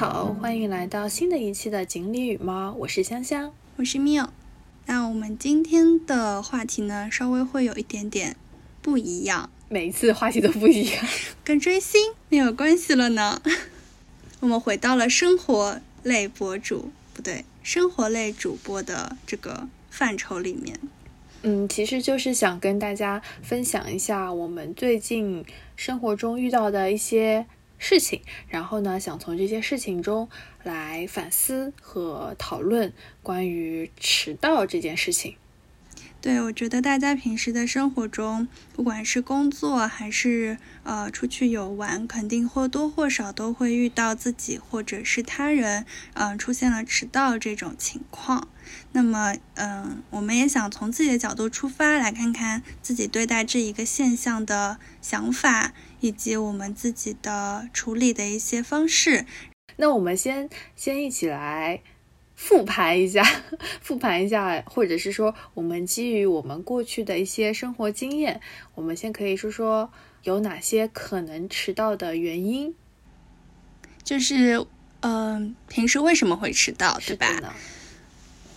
好，欢迎来到新的一期的锦鲤与猫，我是香香，我是 Miu。那我们今天的话题呢，稍微会有一点点不一样，每一次话题都不一样，跟追星没有关系了呢。我们回到了生活类博主，不对，生活类主播的这个范畴里面。嗯，其实就是想跟大家分享一下我们最近生活中遇到的一些事情，然后呢，想从这些事情中来反思和讨论关于迟到这件事情。对，我觉得大家平时的生活中，不管是工作还是呃出去游玩，肯定或多或少都会遇到自己或者是他人，嗯，出现了迟到这种情况。那么，嗯，我们也想从自己的角度出发，来看看自己对待这一个现象的想法，以及我们自己的处理的一些方式。那我们先先一起来。复盘一下，复盘一下，或者是说，我们基于我们过去的一些生活经验，我们先可以说说有哪些可能迟到的原因。就是，嗯，平时为什么会迟到，对吧？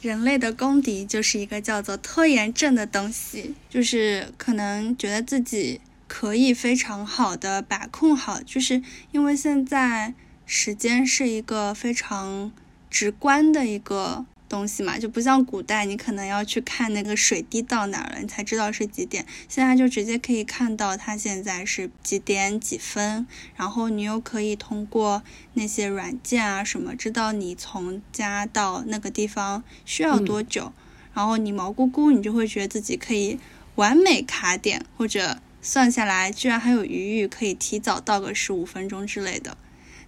人类的公敌就是一个叫做拖延症的东西，就是可能觉得自己可以非常好的把控好，就是因为现在时间是一个非常。直观的一个东西嘛，就不像古代，你可能要去看那个水滴到哪了，你才知道是几点。现在就直接可以看到它现在是几点几分，然后你又可以通过那些软件啊什么，知道你从家到那个地方需要多久。然后你毛咕咕，你就会觉得自己可以完美卡点，或者算下来居然还有余裕，可以提早到个十五分钟之类的。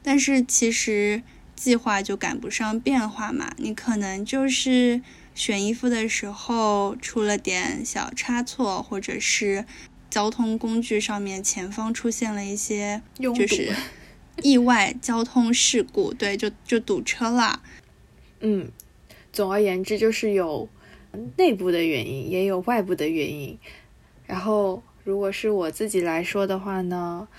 但是其实。计划就赶不上变化嘛，你可能就是选衣服的时候出了点小差错，或者是交通工具上面前方出现了一些就是 意外交通事故，对，就就堵车了。嗯，总而言之就是有内部的原因，也有外部的原因。然后如果是我自己来说的话呢，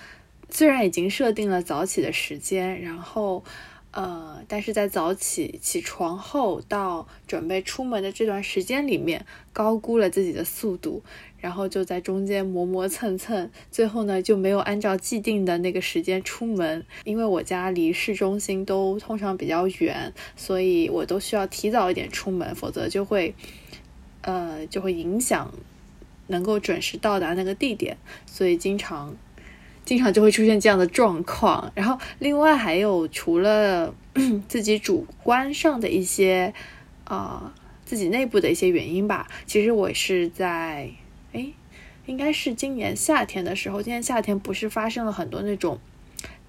虽然已经设定了早起的时间，然后。呃，但是在早起起床后到准备出门的这段时间里面，高估了自己的速度，然后就在中间磨磨蹭蹭，最后呢就没有按照既定的那个时间出门。因为我家离市中心都通常比较远，所以我都需要提早一点出门，否则就会，呃，就会影响能够准时到达那个地点，所以经常。经常就会出现这样的状况，然后另外还有除了 自己主观上的一些啊自己内部的一些原因吧。其实我是在哎，应该是今年夏天的时候，今年夏天不是发生了很多那种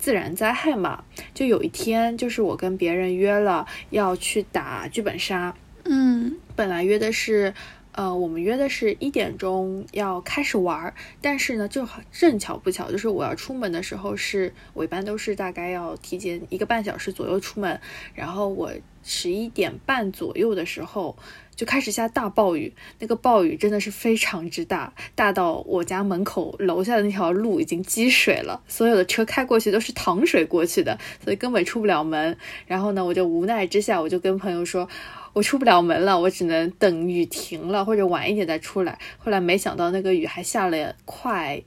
自然灾害嘛？就有一天，就是我跟别人约了要去打剧本杀，嗯，本来约的是。呃，我们约的是一点钟要开始玩，但是呢，就好正巧不巧，就是我要出门的时候，是我一般都是大概要提前一个半小时左右出门，然后我十一点半左右的时候就开始下大暴雨，那个暴雨真的是非常之大，大到我家门口楼下的那条路已经积水了，所有的车开过去都是淌水过去的，所以根本出不了门。然后呢，我就无奈之下，我就跟朋友说。我出不了门了，我只能等雨停了或者晚一点再出来。后来没想到那个雨还下了快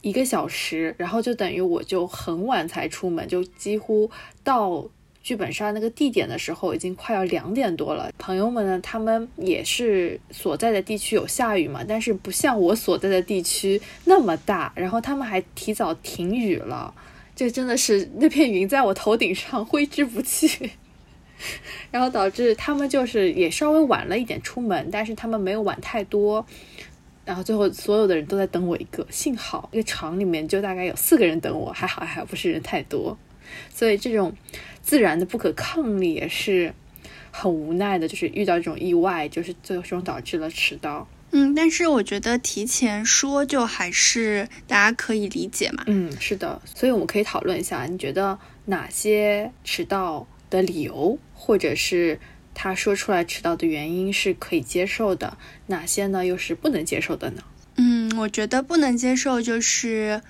一个小时，然后就等于我就很晚才出门，就几乎到剧本杀那个地点的时候已经快要两点多了。朋友们呢，他们也是所在的地区有下雨嘛，但是不像我所在的地区那么大，然后他们还提早停雨了，这真的是那片云在我头顶上挥之不去。然后导致他们就是也稍微晚了一点出门，但是他们没有晚太多。然后最后所有的人都在等我一个，幸好一个厂里面就大概有四个人等我，还好还好不是人太多。所以这种自然的不可抗力也是很无奈的，就是遇到这种意外，就是最终导致了迟到。嗯，但是我觉得提前说就还是大家可以理解嘛。嗯，是的，所以我们可以讨论一下，你觉得哪些迟到？的理由，或者是他说出来迟到的原因是可以接受的，哪些呢？又是不能接受的呢？嗯，我觉得不能接受就是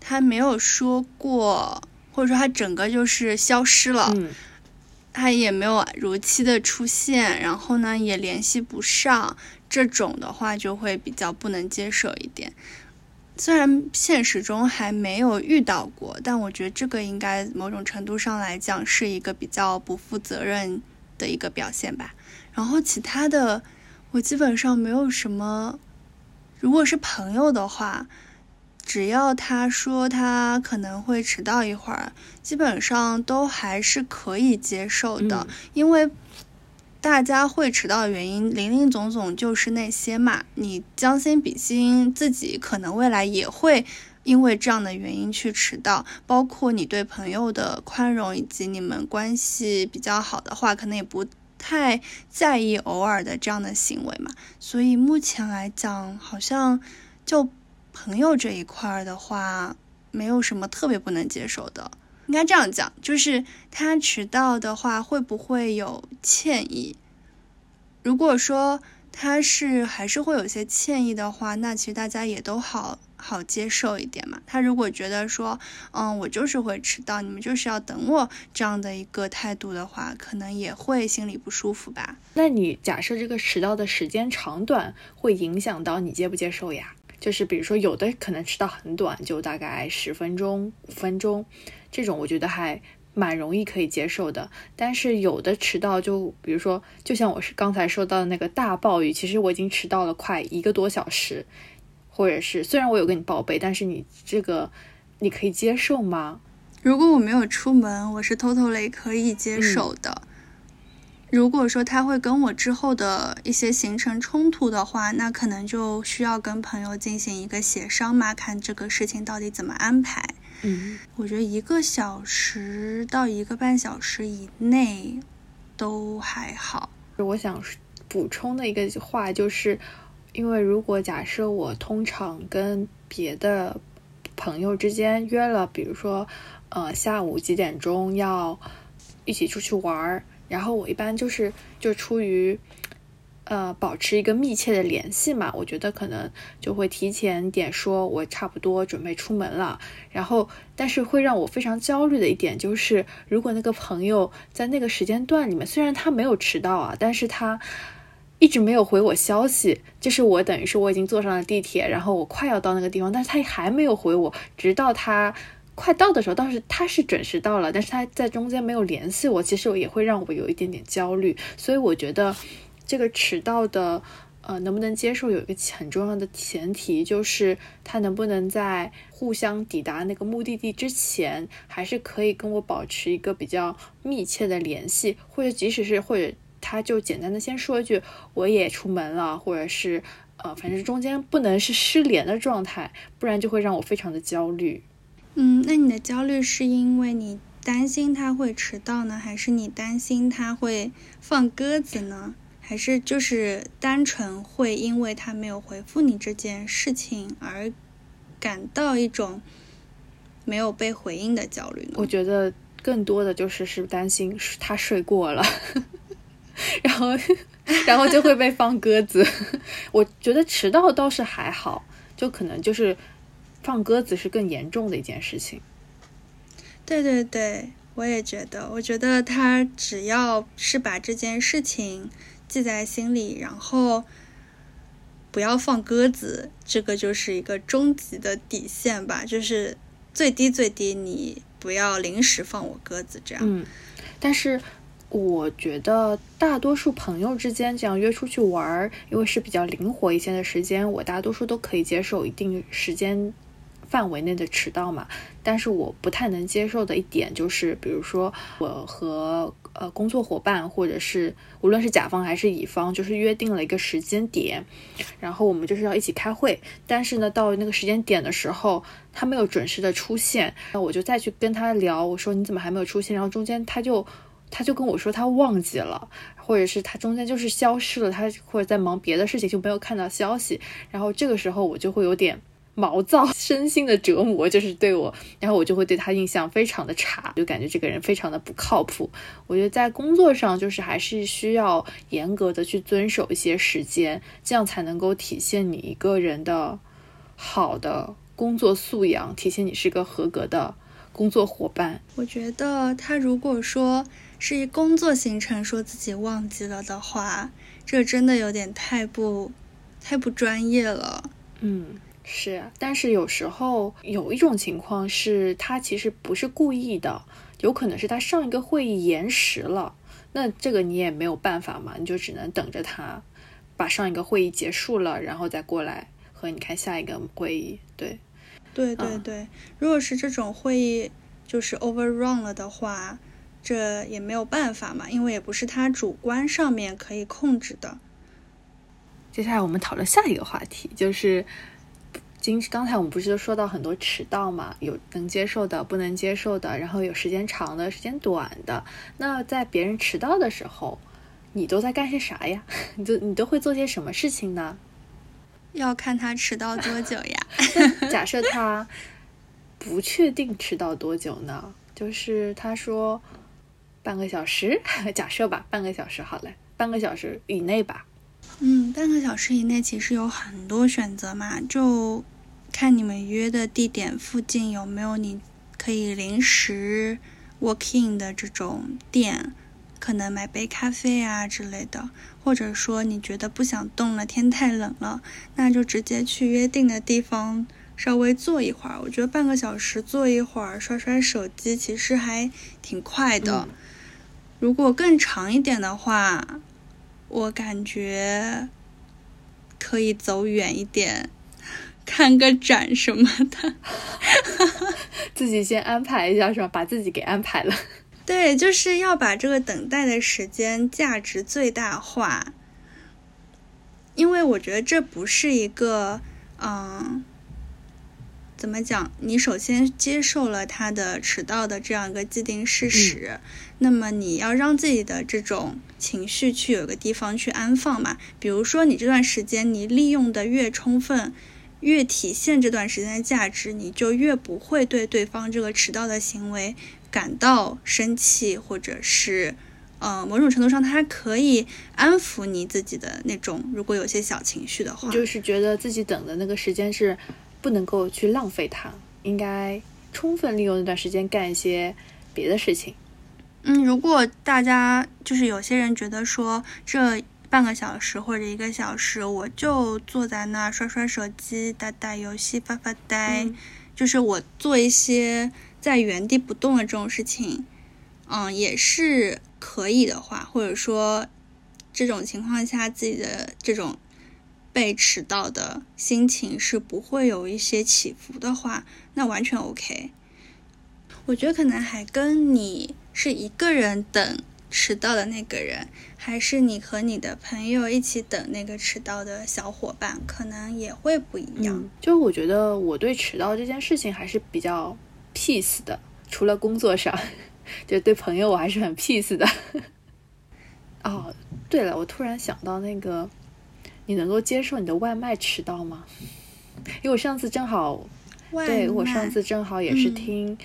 他没有说过或者说他整个就是消失了，他也没有如期的出现，然后呢也联系不上，这种的话就会比较不能接受一点。虽然现实中还没有遇到过，但我觉得这个应该某种程度上来讲是一个比较不负责任的一个表现吧。然后其他的，我基本上没有什么。如果是朋友的话，只要他说他可能会迟到一会儿，基本上都还是可以接受的，因为。大家会迟到的原因林林总总，就是那些嘛。你将心比心，自己可能未来也会因为这样的原因去迟到。包括你对朋友的宽容，以及你们关系比较好的话，可能也不太在意偶尔的这样的行为嘛。所以目前来讲，好像就朋友这一块的话，没有什么特别不能接受的。应该这样讲，就是他迟到的话，会不会有歉意？如果说他是还是会有些歉意的话，那其实大家也都好好接受一点嘛。他如果觉得说，嗯，我就是会迟到，你们就是要等我这样的一个态度的话，可能也会心里不舒服吧。那你假设这个迟到的时间长短会影响到你接不接受呀？就是比如说，有的可能迟到很短，就大概十分钟、五分钟。这种我觉得还蛮容易可以接受的，但是有的迟到就比如说，就像我是刚才说到的那个大暴雨，其实我已经迟到了快一个多小时，或者是虽然我有跟你报备，但是你这个你可以接受吗？如果我没有出门，我是偷偷雷可以接受的。如果说他会跟我之后的一些行程冲突的话，那可能就需要跟朋友进行一个协商嘛，看这个事情到底怎么安排。嗯，我觉得一个小时到一个半小时以内都还好。我想补充的一个话就是，因为如果假设我通常跟别的朋友之间约了，比如说呃下午几点钟要一起出去玩儿，然后我一般就是就出于。呃，保持一个密切的联系嘛，我觉得可能就会提前点说，我差不多准备出门了。然后，但是会让我非常焦虑的一点就是，如果那个朋友在那个时间段里面，虽然他没有迟到啊，但是他一直没有回我消息，就是我等于是我已经坐上了地铁，然后我快要到那个地方，但是他还没有回我，直到他快到的时候，当时他是准时到了，但是他在中间没有联系我，其实也会让我有一点点焦虑，所以我觉得。这个迟到的，呃，能不能接受？有一个很重要的前提，就是他能不能在互相抵达那个目的地之前，还是可以跟我保持一个比较密切的联系，或者即使是或者他就简单的先说一句我也出门了，或者是呃，反正中间不能是失联的状态，不然就会让我非常的焦虑。嗯，那你的焦虑是因为你担心他会迟到呢，还是你担心他会放鸽子呢？还是就是单纯会因为他没有回复你这件事情而感到一种没有被回应的焦虑呢？我觉得更多的就是是担心他睡过了，然后然后就会被放鸽子。我觉得迟到倒是还好，就可能就是放鸽子是更严重的一件事情。对对对，我也觉得。我觉得他只要是把这件事情。记在心里，然后不要放鸽子，这个就是一个终极的底线吧，就是最低最低，你不要临时放我鸽子这样。嗯，但是我觉得大多数朋友之间这样约出去玩儿，因为是比较灵活一些的时间，我大多数都可以接受一定时间范围内的迟到嘛。但是我不太能接受的一点就是，比如说我和呃，工作伙伴或者是无论是甲方还是乙方，就是约定了一个时间点，然后我们就是要一起开会。但是呢，到那个时间点的时候，他没有准时的出现，那我就再去跟他聊，我说你怎么还没有出现？然后中间他就他就跟我说他忘记了，或者是他中间就是消失了，他或者在忙别的事情就没有看到消息。然后这个时候我就会有点。毛躁，身心的折磨就是对我，然后我就会对他印象非常的差，就感觉这个人非常的不靠谱。我觉得在工作上，就是还是需要严格的去遵守一些时间，这样才能够体现你一个人的好的工作素养，体现你是个合格的工作伙伴。我觉得他如果说是一工作行程，说自己忘记了的话，这真的有点太不太不专业了。嗯，是。但是有时候有一种情况是他其实不是故意的，有可能是他上一个会议延时了。那这个你也没有办法嘛，你就只能等着他把上一个会议结束了，然后再过来和你开下一个会议。对，对对对。如果是这种会议就是 overrun 了的话，这也没有办法嘛，因为也不是他主观上面可以控制的。接下来我们讨论下一个话题，就是。今刚才我们不是就说到很多迟到嘛，有能接受的，不能接受的，然后有时间长的，时间短的。那在别人迟到的时候，你都在干些啥呀？你都你都会做些什么事情呢？要看他迟到多久呀。假设他不确定迟到多久呢？就是他说半个小时，假设吧，半个小时好了，半个小时以内吧。嗯，半个小时以内其实有很多选择嘛，就看你们约的地点附近有没有你可以临时 walk in 的这种店，可能买杯咖啡啊之类的，或者说你觉得不想动了，天太冷了，那就直接去约定的地方稍微坐一会儿。我觉得半个小时坐一会儿，刷刷手机，其实还挺快的。如果更长一点的话。我感觉可以走远一点，看个展什么的，自己先安排一下是吧？把自己给安排了。对，就是要把这个等待的时间价值最大化，因为我觉得这不是一个嗯。怎么讲？你首先接受了他的迟到的这样一个既定事实，那么你要让自己的这种情绪去有个地方去安放嘛。比如说，你这段时间你利用的越充分，越体现这段时间的价值，你就越不会对对方这个迟到的行为感到生气，或者是，呃，某种程度上，他可以安抚你自己的那种，如果有些小情绪的话，就是觉得自己等的那个时间是。不能够去浪费它，应该充分利用那段时间干一些别的事情。嗯，如果大家就是有些人觉得说这半个小时或者一个小时，我就坐在那刷刷手机、打打游戏、发发呆，就是我做一些在原地不动的这种事情，嗯，也是可以的话，或者说这种情况下自己的这种。被迟到的心情是不会有一些起伏的话，那完全 OK。我觉得可能还跟你是一个人等迟到的那个人，还是你和你的朋友一起等那个迟到的小伙伴，可能也会不一样。就我觉得我对迟到这件事情还是比较 peace 的，除了工作上，就对朋友我还是很 peace 的。哦，对了，我突然想到那个。你能够接受你的外卖迟到吗？因为我上次正好，对我上次正好也是听，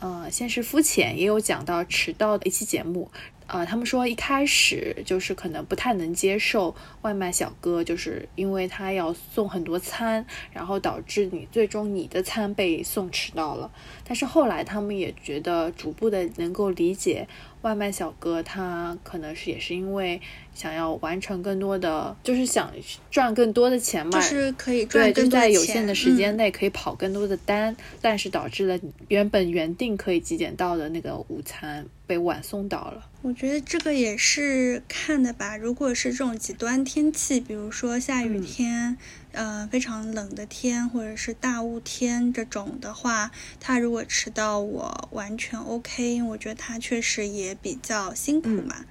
呃，先是肤浅也有讲到迟到的一期节目。呃，他们说一开始就是可能不太能接受外卖小哥，就是因为他要送很多餐，然后导致你最终你的餐被送迟到了。但是后来他们也觉得逐步的能够理解外卖小哥，他可能是也是因为想要完成更多的，就是想赚更多的钱嘛，就是可以赚更多的钱，在有限的时间内可以跑更多的单，但是导致了原本原定可以几点到的那个午餐。被晚送到了，我觉得这个也是看的吧。如果是这种极端天气，比如说下雨天，呃，非常冷的天，或者是大雾天这种的话，他如果迟到，我完全 OK，因为我觉得他确实也比较辛苦嘛。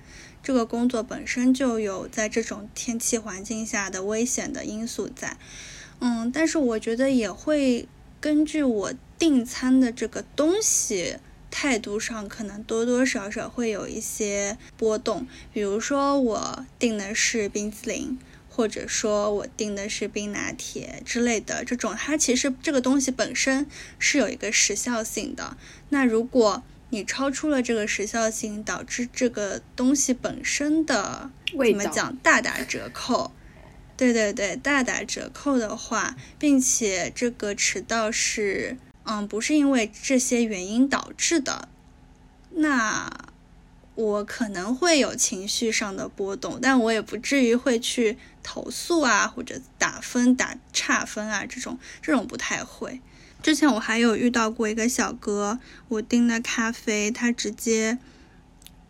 这个工作本身就有在这种天气环境下的危险的因素在，嗯，但是我觉得也会根据我订餐的这个东西。态度上可能多多少少会有一些波动，比如说我订的是冰淇淋，或者说我订的是冰拿铁之类的，这种它其实这个东西本身是有一个时效性的。那如果你超出了这个时效性，导致这个东西本身的怎么讲大打折扣？对对对，大打折扣的话，并且这个迟到是。嗯，不是因为这些原因导致的，那我可能会有情绪上的波动，但我也不至于会去投诉啊，或者打分打差分啊，这种这种不太会。之前我还有遇到过一个小哥，我订的咖啡，他直接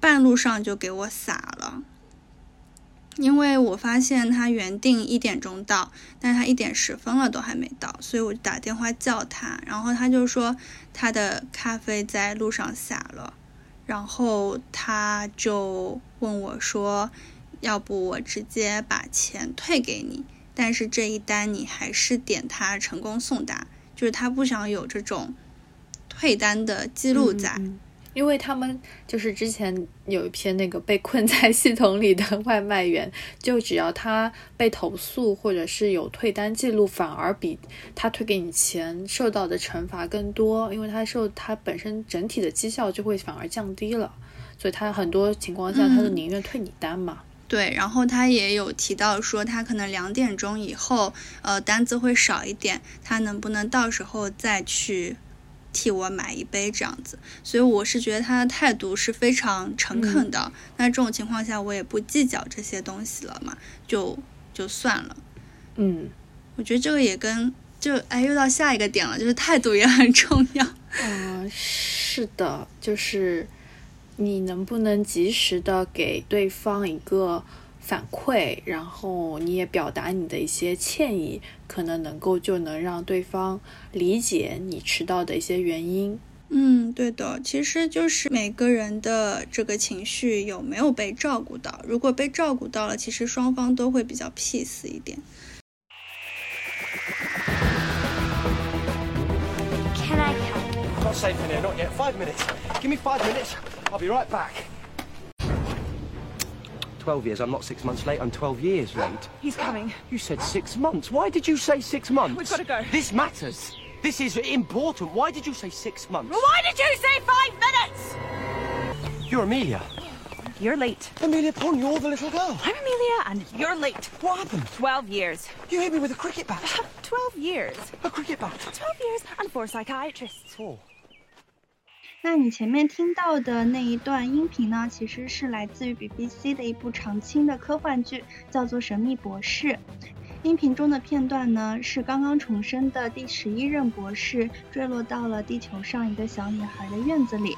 半路上就给我洒了。因为我发现他原定一点钟到，但他一点十分了都还没到，所以我打电话叫他，然后他就说他的咖啡在路上洒了，然后他就问我说，要不我直接把钱退给你，但是这一单你还是点他成功送达，就是他不想有这种退单的记录在。因为他们就是之前有一篇那个被困在系统里的外卖员，就只要他被投诉或者是有退单记录，反而比他退给你钱受到的惩罚更多，因为他受他本身整体的绩效就会反而降低了，所以他很多情况下他就宁愿退你单嘛。对，然后他也有提到说他可能两点钟以后，呃，单子会少一点，他能不能到时候再去？替我买一杯这样子，所以我是觉得他的态度是非常诚恳的。那这种情况下，我也不计较这些东西了嘛，就就算了。嗯，我觉得这个也跟就哎又到下一个点了，就是态度也很重要。嗯，是的，就是你能不能及时的给对方一个。反馈，然后你也表达你的一些歉意，可能能够就能让对方理解你迟到的一些原因。嗯，对的，其实就是每个人的这个情绪有没有被照顾到。如果被照顾到了，其实双方都会比较 peace 一点。Can I come? Not safe in here, not yet. Five minutes. Give me five minutes. I'll be right back. 12 years. I'm not six months late. I'm 12 years late. He's coming. You said six months. Why did you say six months? We've got to go. This matters. This is important. Why did you say six months? Well, why did you say five minutes? You're Amelia. You're late. Amelia Pond, you're the little girl. I'm Amelia, and you're late. What happened? Twelve years. You hit me with a cricket bat. Twelve years. A cricket bat. Twelve years and four psychiatrists. Four. 那你前面听到的那一段音频呢，其实是来自于 BBC 的一部长青的科幻剧，叫做《神秘博士》。音频中的片段呢，是刚刚重生的第十一任博士坠落到了地球上一个小女孩的院子里。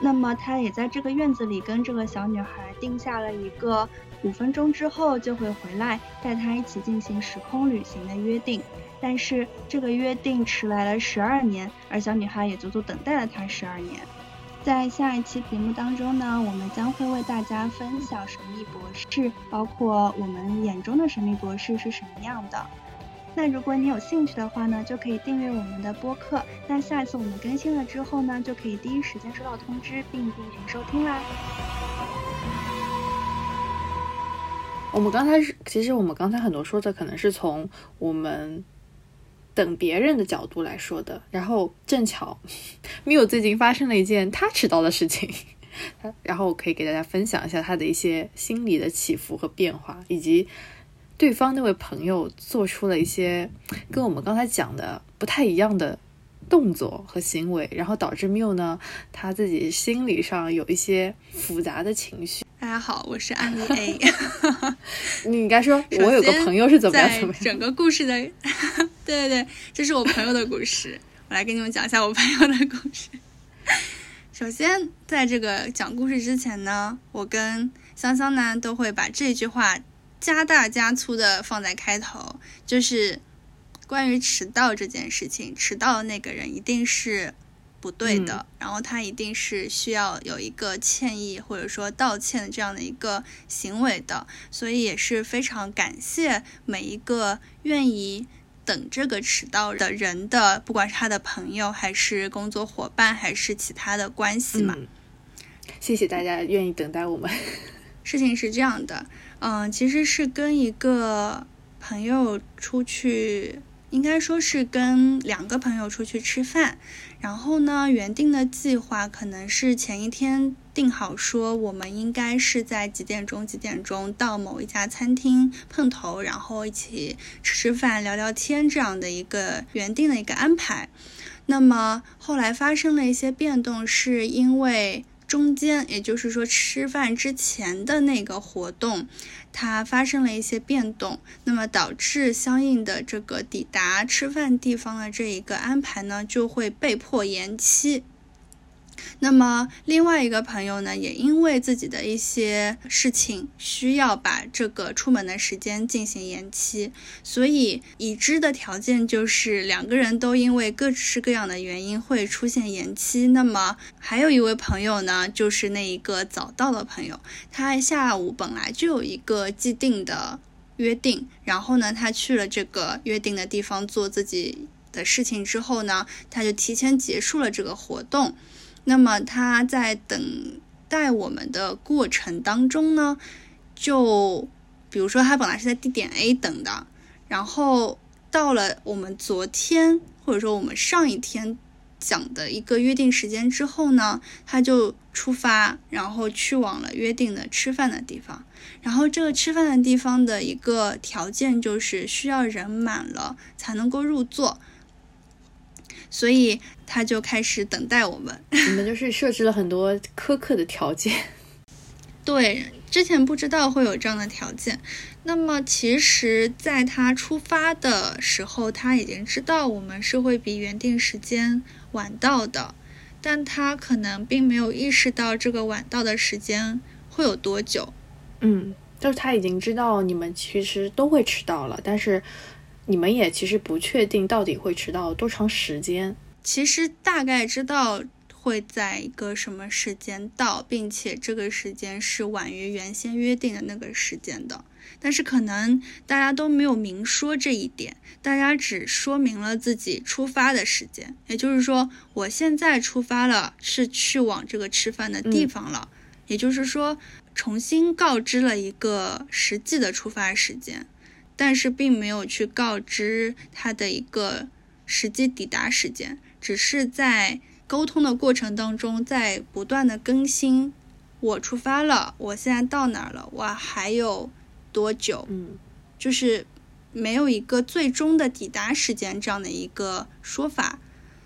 那么他也在这个院子里跟这个小女孩定下了一个五分钟之后就会回来，带她一起进行时空旅行的约定。但是这个约定迟来了十二年，而小女孩也足足等待了他十二年。在下一期节目当中呢，我们将会为大家分享神秘博士，包括我们眼中的神秘博士是什么样的。那如果你有兴趣的话呢，就可以订阅我们的播客。那下一次我们更新了之后呢，就可以第一时间收到通知，并进行收听啦。我们刚才是，其实我们刚才很多说的可能是从我们。等别人的角度来说的，然后正巧，Miu 最近发生了一件他迟到的事情，然后我可以给大家分享一下他的一些心理的起伏和变化，以及对方那位朋友做出了一些跟我们刚才讲的不太一样的动作和行为，然后导致 Miu 呢他自己心理上有一些复杂的情绪。大家好，我是安妮 A。你应该说，我有个朋友是怎么样？怎么整个故事的？对对对，这是我朋友的故事。我来给你们讲一下我朋友的故事。首先，在这个讲故事之前呢，我跟香香呢都会把这句话加大加粗的放在开头，就是关于迟到这件事情，迟到的那个人一定是。不对的，然后他一定是需要有一个歉意或者说道歉这样的一个行为的，所以也是非常感谢每一个愿意等这个迟到的人的，不管是他的朋友还是工作伙伴还是其他的关系嘛。谢谢大家愿意等待我们。事情是这样的，嗯，其实是跟一个朋友出去。应该说是跟两个朋友出去吃饭，然后呢，原定的计划可能是前一天定好，说我们应该是在几点钟几点钟到某一家餐厅碰头，然后一起吃吃饭聊聊天这样的一个原定的一个安排。那么后来发生了一些变动，是因为中间，也就是说吃饭之前的那个活动，它发生了一些变动，那么导致相应的这个抵达吃饭地方的这一个安排呢，就会被迫延期。那么另外一个朋友呢，也因为自己的一些事情需要把这个出门的时间进行延期，所以已知的条件就是两个人都因为各式各样的原因会出现延期。那么还有一位朋友呢，就是那一个早到的朋友，他下午本来就有一个既定的约定，然后呢，他去了这个约定的地方做自己的事情之后呢，他就提前结束了这个活动。那么他在等待我们的过程当中呢，就比如说他本来是在地点 A 等的，然后到了我们昨天或者说我们上一天讲的一个约定时间之后呢，他就出发，然后去往了约定的吃饭的地方。然后这个吃饭的地方的一个条件就是需要人满了才能够入座。所以他就开始等待我们。你们就是设置了很多苛刻的条件。对，之前不知道会有这样的条件。那么其实，在他出发的时候，他已经知道我们是会比原定时间晚到的，但他可能并没有意识到这个晚到的时间会有多久。嗯，就是他已经知道你们其实都会迟到了，但是。你们也其实不确定到底会迟到多长时间，其实大概知道会在一个什么时间到，并且这个时间是晚于原先约定的那个时间的。但是可能大家都没有明说这一点，大家只说明了自己出发的时间，也就是说我现在出发了，是去往这个吃饭的地方了，也就是说重新告知了一个实际的出发时间。但是并没有去告知他的一个实际抵达时间，只是在沟通的过程当中，在不断的更新。我出发了，我现在到哪儿了？我还有多久？嗯，就是没有一个最终的抵达时间这样的一个说法。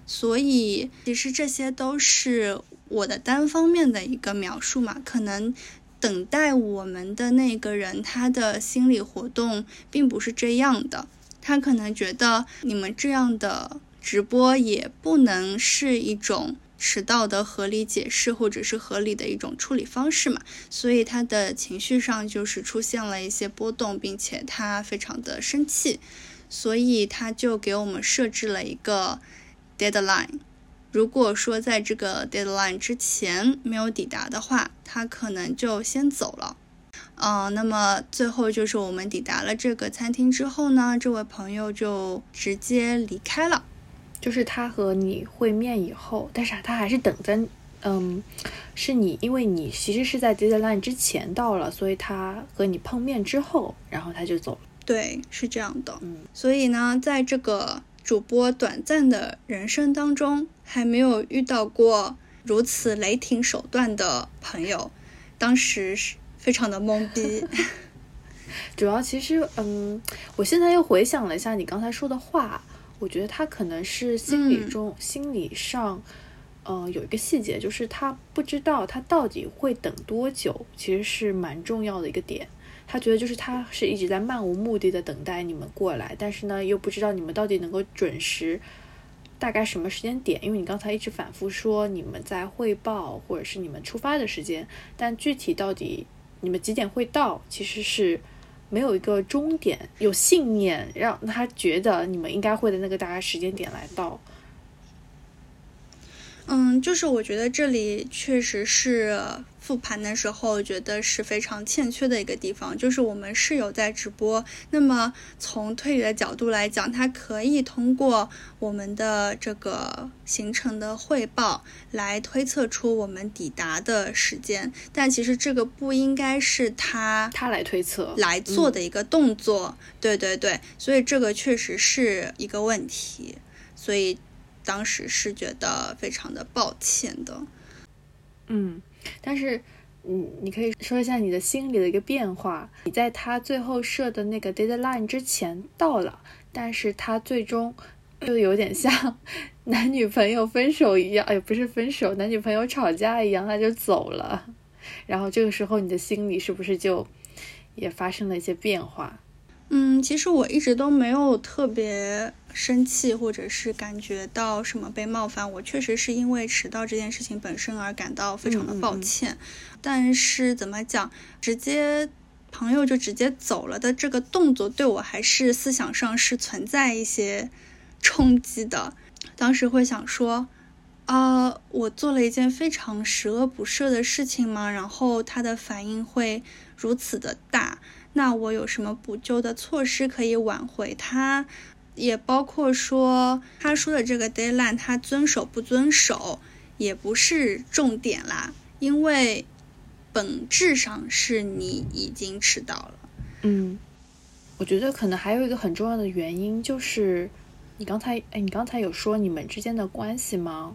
所以其实这些都是我的单方面的一个描述嘛，可能。等待我们的那个人，他的心理活动并不是这样的。他可能觉得你们这样的直播也不能是一种迟到的合理解释，或者是合理的一种处理方式嘛。所以他的情绪上就是出现了一些波动，并且他非常的生气，所以他就给我们设置了一个 deadline。如果说在这个 deadline 之前没有抵达的话，他可能就先走了。嗯，那么最后就是我们抵达了这个餐厅之后呢，这位朋友就直接离开了。就是他和你会面以后，但是他还是等在，嗯，是你，因为你其实是在 deadline 之前到了，所以他和你碰面之后，然后他就走了。对，是这样的。嗯，所以呢，在这个。主播短暂的人生当中，还没有遇到过如此雷霆手段的朋友，当时是非常的懵逼。主要其实，嗯，我现在又回想了一下你刚才说的话，我觉得他可能是心理中、心理上，呃，有一个细节，就是他不知道他到底会等多久，其实是蛮重要的一个点。他觉得就是他是一直在漫无目的的等待你们过来，但是呢又不知道你们到底能够准时，大概什么时间点？因为你刚才一直反复说你们在汇报或者是你们出发的时间，但具体到底你们几点会到，其实是没有一个终点，有信念让他觉得你们应该会的那个大概时间点来到。嗯，就是我觉得这里确实是复盘的时候，觉得是非常欠缺的一个地方。就是我们是有在直播，那么从推理的角度来讲，它可以通过我们的这个行程的汇报来推测出我们抵达的时间。但其实这个不应该是他他来推测来做的一个动作。对对对，所以这个确实是一个问题。所以。当时是觉得非常的抱歉的，嗯，但是，嗯，你可以说一下你的心里的一个变化。你在他最后设的那个 deadline 之前到了，但是他最终就有点像 男女朋友分手一样，哎，不是分手，男女朋友吵架一样，他就走了。然后这个时候，你的心里是不是就也发生了一些变化？嗯，其实我一直都没有特别生气，或者是感觉到什么被冒犯。我确实是因为迟到这件事情本身而感到非常的抱歉。但是怎么讲，直接朋友就直接走了的这个动作，对我还是思想上是存在一些冲击的。当时会想说，啊，我做了一件非常十恶不赦的事情吗？然后他的反应会如此的大。那我有什么补救的措施可以挽回他？也包括说他说的这个 deadline，他遵守不遵守也不是重点啦，因为本质上是你已经迟到了。嗯，我觉得可能还有一个很重要的原因就是，你刚才哎，你刚才有说你们之间的关系吗？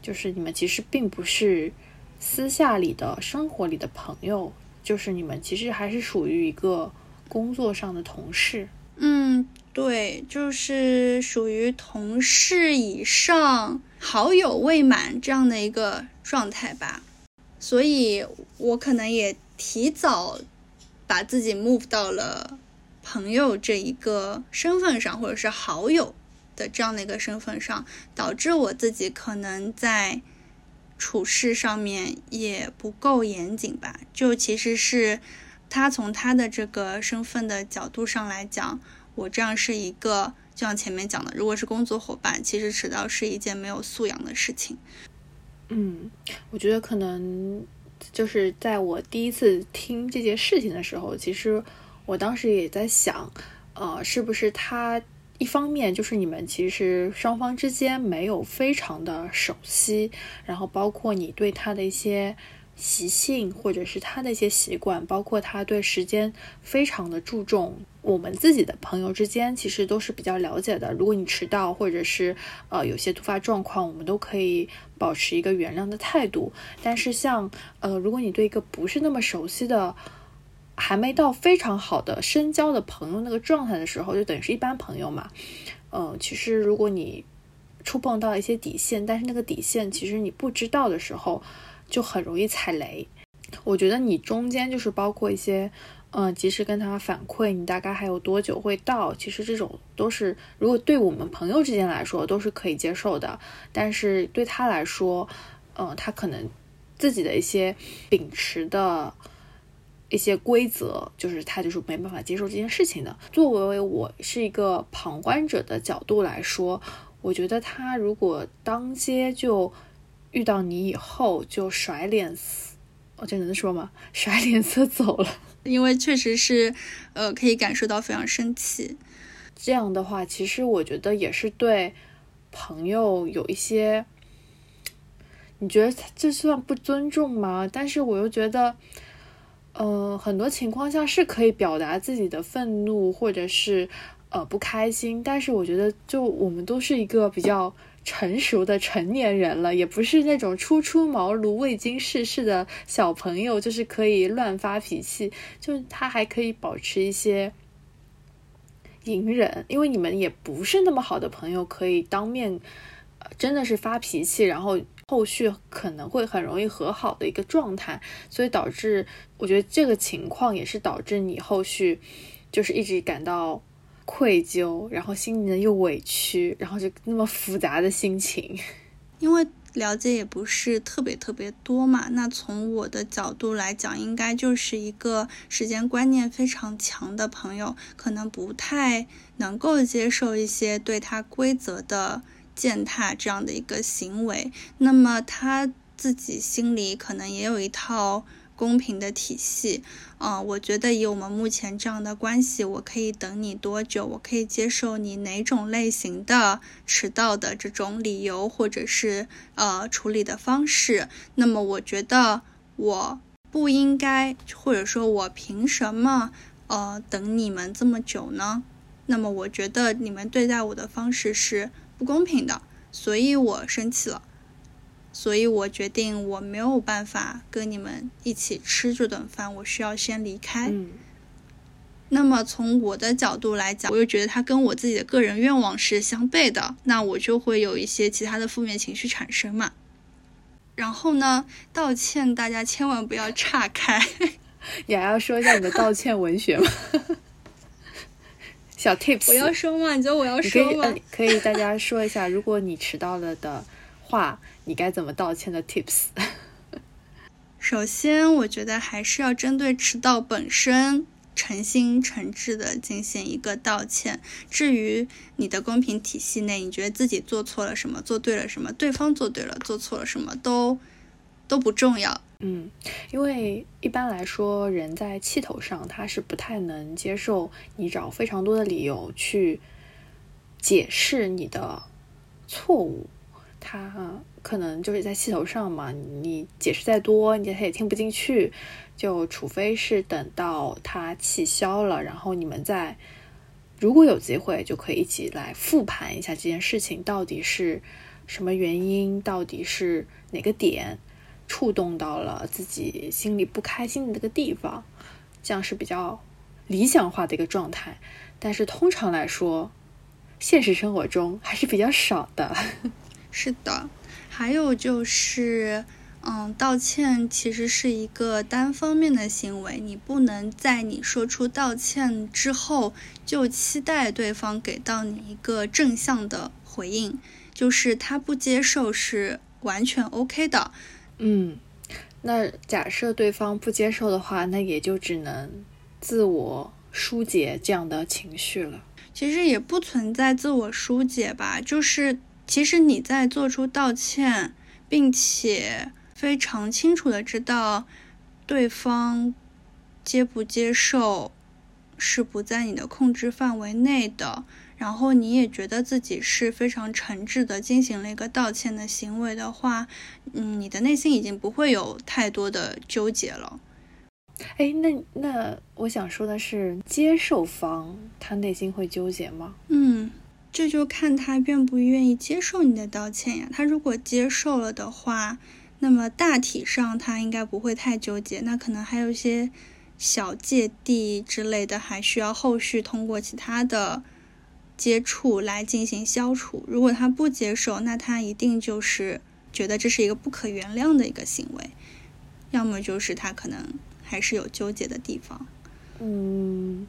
就是你们其实并不是私下里的生活里的朋友。就是你们其实还是属于一个工作上的同事，嗯，对，就是属于同事以上，好友未满这样的一个状态吧。所以我可能也提早把自己 move 到了朋友这一个身份上，或者是好友的这样的一个身份上，导致我自己可能在。处事上面也不够严谨吧？就其实是他从他的这个身份的角度上来讲，我这样是一个，就像前面讲的，如果是工作伙伴，其实迟到是一件没有素养的事情。嗯，我觉得可能就是在我第一次听这件事情的时候，其实我当时也在想，呃，是不是他。一方面就是你们其实双方之间没有非常的熟悉，然后包括你对他的一些习性或者是他的一些习惯，包括他对时间非常的注重。我们自己的朋友之间其实都是比较了解的。如果你迟到或者是呃有些突发状况，我们都可以保持一个原谅的态度。但是像呃如果你对一个不是那么熟悉的，还没到非常好的深交的朋友那个状态的时候，就等于是一般朋友嘛。嗯，其实如果你触碰到一些底线，但是那个底线其实你不知道的时候，就很容易踩雷。我觉得你中间就是包括一些，嗯，及时跟他反馈你大概还有多久会到，其实这种都是如果对我们朋友之间来说都是可以接受的，但是对他来说，嗯，他可能自己的一些秉持的。一些规则，就是他就是没办法接受这件事情的。作为我是一个旁观者的角度来说，我觉得他如果当街就遇到你以后就甩脸色，我这能说吗？甩脸色走了，因为确实是，呃，可以感受到非常生气。这样的话，其实我觉得也是对朋友有一些，你觉得这算不尊重吗？但是我又觉得。呃，很多情况下是可以表达自己的愤怒或者是呃不开心，但是我觉得就我们都是一个比较成熟的成年人了，也不是那种初出茅庐未经世事的小朋友，就是可以乱发脾气，就他还可以保持一些隐忍，因为你们也不是那么好的朋友，可以当面真的是发脾气，然后。后续可能会很容易和好的一个状态，所以导致我觉得这个情况也是导致你后续就是一直感到愧疚，然后心里呢又委屈，然后就那么复杂的心情。因为了解也不是特别特别多嘛，那从我的角度来讲，应该就是一个时间观念非常强的朋友，可能不太能够接受一些对他规则的。践踏这样的一个行为，那么他自己心里可能也有一套公平的体系啊。我觉得以我们目前这样的关系，我可以等你多久？我可以接受你哪种类型的迟到的这种理由，或者是呃处理的方式？那么我觉得我不应该，或者说我凭什么呃等你们这么久呢？那么我觉得你们对待我的方式是。不公平的，所以我生气了，所以我决定我没有办法跟你们一起吃这顿饭，我需要先离开。那么从我的角度来讲，我又觉得他跟我自己的个人愿望是相悖的，那我就会有一些其他的负面情绪产生嘛。然后呢，道歉大家千万不要岔开。也要说一下你的道歉文学吗？小 tips，我要说吗？你觉得我要说吗？可以，大家说一下，如果你迟到了的话，你该怎么道歉的 tips。首先，我觉得还是要针对迟到本身。诚心诚挚的进行一个道歉。至于你的公平体系内，你觉得自己做错了什么，做对了什么，对方做对了，做错了什么，都都不重要。嗯，因为一般来说，人在气头上，他是不太能接受你找非常多的理由去解释你的错误。他可能就是在气头上嘛，你解释再多，你他也听不进去。就除非是等到他气消了，然后你们再如果有机会，就可以一起来复盘一下这件事情到底是什么原因，到底是哪个点触动到了自己心里不开心的那个地方，这样是比较理想化的一个状态。但是通常来说，现实生活中还是比较少的。是的，还有就是。嗯，道歉其实是一个单方面的行为，你不能在你说出道歉之后就期待对方给到你一个正向的回应，就是他不接受是完全 OK 的。嗯，那假设对方不接受的话，那也就只能自我疏解这样的情绪了。其实也不存在自我疏解吧，就是其实你在做出道歉，并且。非常清楚的知道对方接不接受是不在你的控制范围内的，然后你也觉得自己是非常诚挚的进行了一个道歉的行为的话，嗯，你的内心已经不会有太多的纠结了。哎，那那我想说的是，接受方他内心会纠结吗？嗯，这就看他愿不愿意接受你的道歉呀。他如果接受了的话。那么大体上他应该不会太纠结，那可能还有一些小芥蒂之类的，还需要后续通过其他的接触来进行消除。如果他不接受，那他一定就是觉得这是一个不可原谅的一个行为，要么就是他可能还是有纠结的地方。嗯，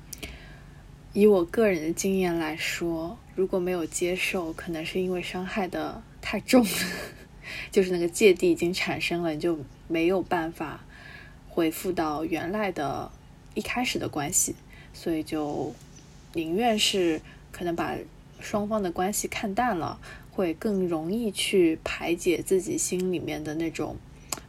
以我个人的经验来说，如果没有接受，可能是因为伤害的太重。就是那个芥蒂已经产生了，你就没有办法恢复到原来的一开始的关系，所以就宁愿是可能把双方的关系看淡了，会更容易去排解自己心里面的那种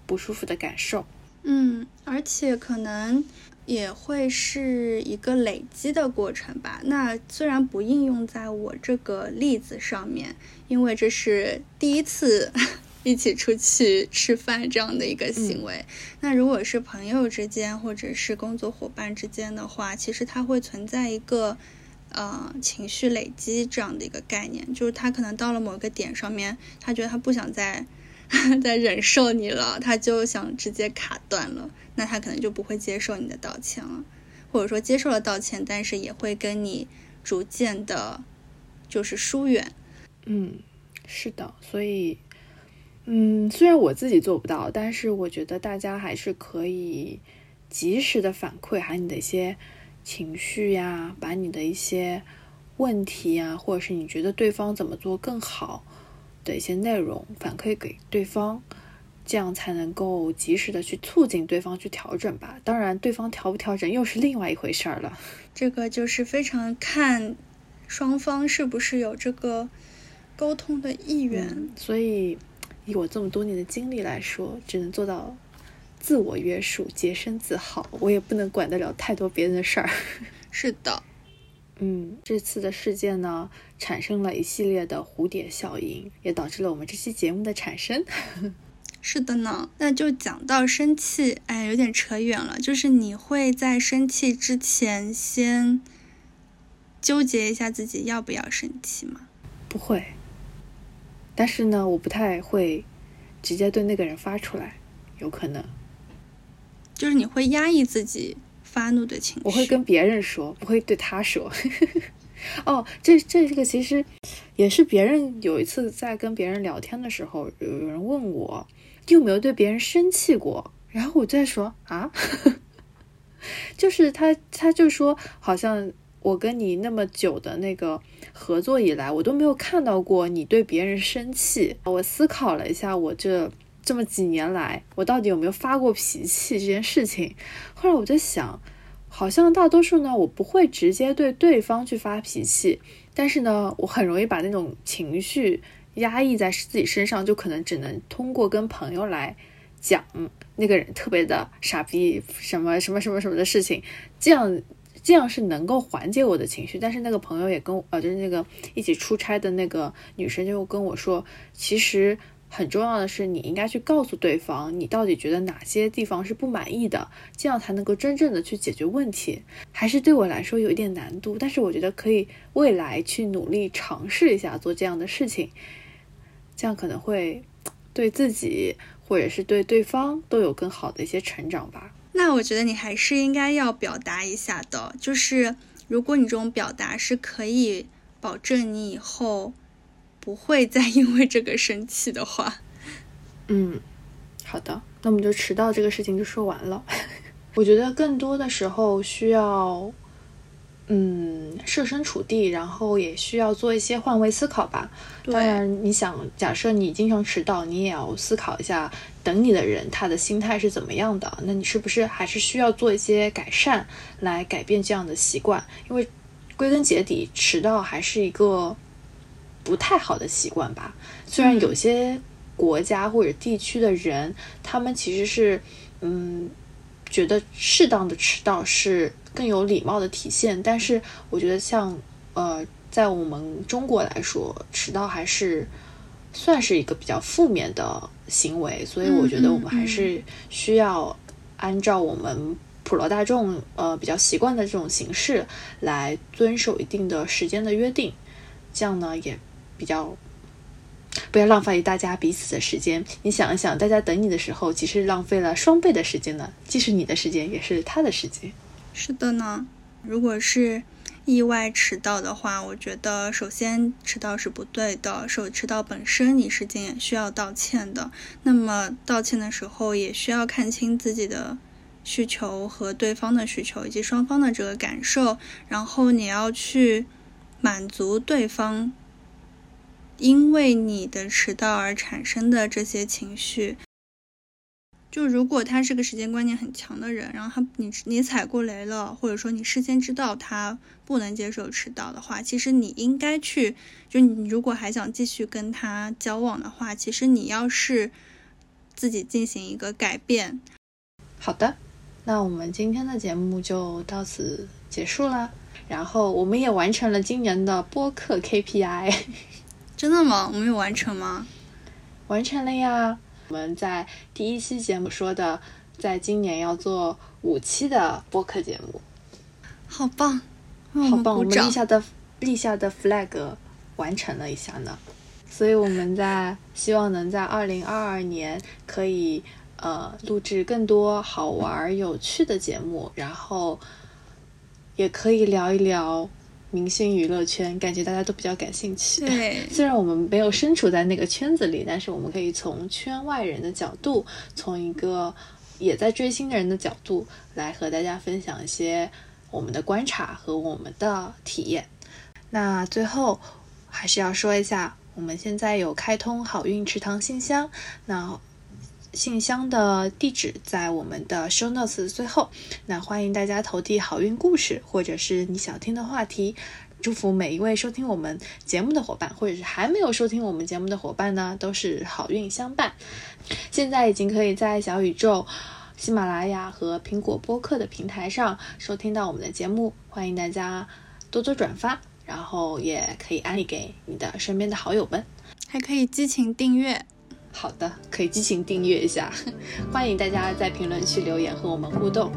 不舒服的感受。嗯，而且可能也会是一个累积的过程吧。那虽然不应用在我这个例子上面，因为这是第一次。一起出去吃饭这样的一个行为，那如果是朋友之间或者是工作伙伴之间的话，其实它会存在一个呃情绪累积这样的一个概念，就是他可能到了某个点上面，他觉得他不想再 再忍受你了，他就想直接卡断了，那他可能就不会接受你的道歉了，或者说接受了道歉，但是也会跟你逐渐的，就是疏远。嗯，是的，所以。嗯，虽然我自己做不到，但是我觉得大家还是可以及时的反馈，还有你的一些情绪呀，把你的一些问题呀，或者是你觉得对方怎么做更好的一些内容反馈给对方，这样才能够及时的去促进对方去调整吧。当然，对方调不调整又是另外一回事儿了。这个就是非常看双方是不是有这个沟通的意愿，所以。以我这么多年的经历来说，只能做到自我约束、洁身自好。我也不能管得了太多别人的事儿。是的，嗯，这次的事件呢，产生了一系列的蝴蝶效应，也导致了我们这期节目的产生。是的呢，那就讲到生气，哎，有点扯远了。就是你会在生气之前先纠结一下自己要不要生气吗？不会。但是呢，我不太会直接对那个人发出来，有可能，就是你会压抑自己发怒的情绪。我会跟别人说，不会对他说。哦，这这个其实也是别人有一次在跟别人聊天的时候，有有人问我，你有没有对别人生气过？然后我在说啊，就是他他就说，好像我跟你那么久的那个合作以来，我都没有看到过你对别人生气。我思考了一下，我这这么几年来，我到底有没有发过脾气这件事情？后来我在想。好像大多数呢，我不会直接对对方去发脾气，但是呢，我很容易把那种情绪压抑在自己身上，就可能只能通过跟朋友来讲那个人特别的傻逼，什么什么什么什么的事情，这样这样是能够缓解我的情绪。但是那个朋友也跟呃，就是那个一起出差的那个女生就跟我说，其实。很重要的是，你应该去告诉对方，你到底觉得哪些地方是不满意的，这样才能够真正的去解决问题。还是对我来说有一点难度，但是我觉得可以未来去努力尝试一下做这样的事情，这样可能会对自己或者是对对方都有更好的一些成长吧。那我觉得你还是应该要表达一下的，就是如果你这种表达是可以保证你以后。不会再因为这个生气的话，嗯，好的，那我们就迟到这个事情就说完了。我觉得更多的时候需要，嗯，设身处地，然后也需要做一些换位思考吧。当然，你想，假设你经常迟到，你也要思考一下，等你的人他的心态是怎么样的？那你是不是还是需要做一些改善，来改变这样的习惯？因为归根结底，迟到还是一个。不太好的习惯吧。虽然有些国家或者地区的人，他们其实是，嗯，觉得适当的迟到是更有礼貌的体现，但是我觉得像，呃，在我们中国来说，迟到还是算是一个比较负面的行为。所以我觉得我们还是需要按照我们普罗大众呃比较习惯的这种形式来遵守一定的时间的约定，这样呢也。比较不要浪费大家彼此的时间。你想一想，大家等你的时候，其实浪费了双倍的时间呢。既是你的时间，也是他的时间。是的呢。如果是意外迟到的话，我觉得首先迟到是不对的。手迟到本身，你是也需要道歉的。那么道歉的时候，也需要看清自己的需求和对方的需求，以及双方的这个感受，然后你要去满足对方。因为你的迟到而产生的这些情绪，就如果他是个时间观念很强的人，然后他你你踩过雷了，或者说你事先知道他不能接受迟到的话，其实你应该去，就你如果还想继续跟他交往的话，其实你要是自己进行一个改变。好的，那我们今天的节目就到此结束了，然后我们也完成了今年的播客 KPI。真的吗？我们有完成吗？完成了呀！我们在第一期节目说的，在今年要做五期的播客节目，好棒，好棒！我们立下的立下的 flag 完成了一下呢，所以我们在希望能在二零二二年可以呃录制更多好玩有趣的节目，然后也可以聊一聊。明星娱乐圈，感觉大家都比较感兴趣。对，虽然我们没有身处在那个圈子里，但是我们可以从圈外人的角度，从一个也在追星的人的角度来和大家分享一些我们的观察和我们的体验。那最后还是要说一下，我们现在有开通好运池塘信箱。那信箱的地址在我们的 show notes 最后，那欢迎大家投递好运故事，或者是你想听的话题。祝福每一位收听我们节目的伙伴，或者是还没有收听我们节目的伙伴呢，都是好运相伴。现在已经可以在小宇宙、喜马拉雅和苹果播客的平台上收听到我们的节目，欢迎大家多多转发，然后也可以安利给你的身边的好友们，还可以激情订阅。好的，可以激情订阅一下，欢迎大家在评论区留言和我们互动。